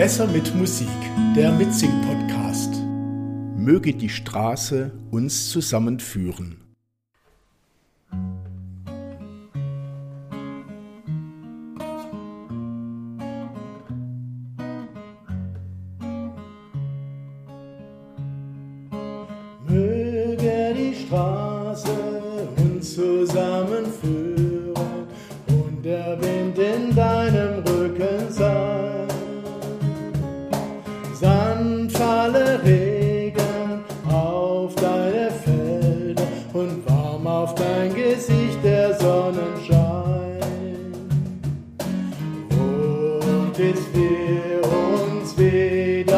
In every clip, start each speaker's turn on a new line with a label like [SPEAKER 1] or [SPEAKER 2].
[SPEAKER 1] Besser mit Musik, der Mitsing-Podcast. Möge die Straße uns zusammenführen.
[SPEAKER 2] Möge die Straße bis wir uns wiedersehen,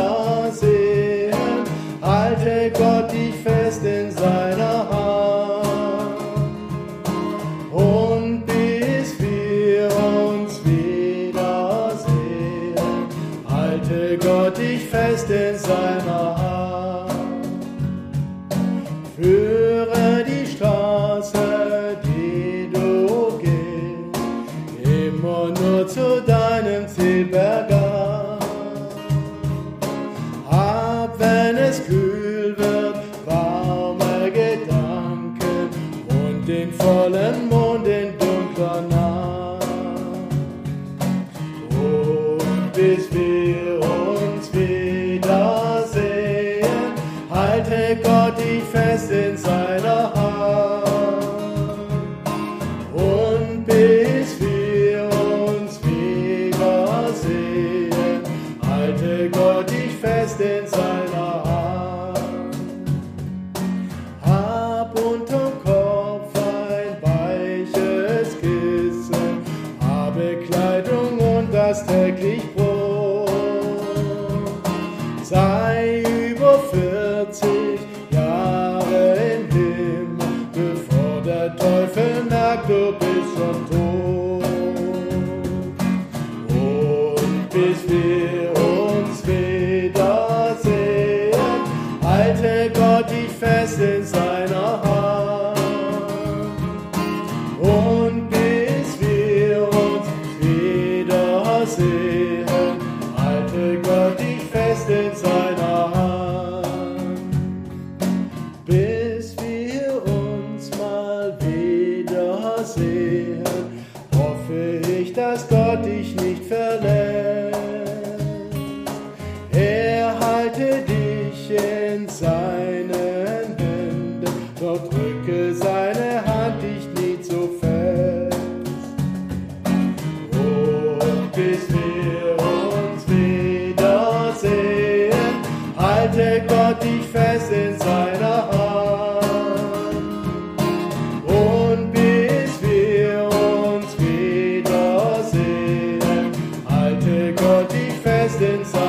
[SPEAKER 2] halte Gott dich fest in seiner Hand. Und bis wir uns wiedersehen, halte Gott dich fest in seiner Hand. Führe die Straße, die du gehst, immer nur zu deinem und das täglich Brot. Sei über 40 Jahre im Himmel, bevor der Teufel merkt, du bist schon tot. Und bis wir uns wiedersehen, halte Gott dich fest in seiner seinen Händen, doch drücke seine Hand dich nicht zu fest. Und bis wir uns wiedersehen, halte Gott dich fest in seiner Hand. Und bis wir uns wiedersehen, halte Gott dich fest in seiner Hand.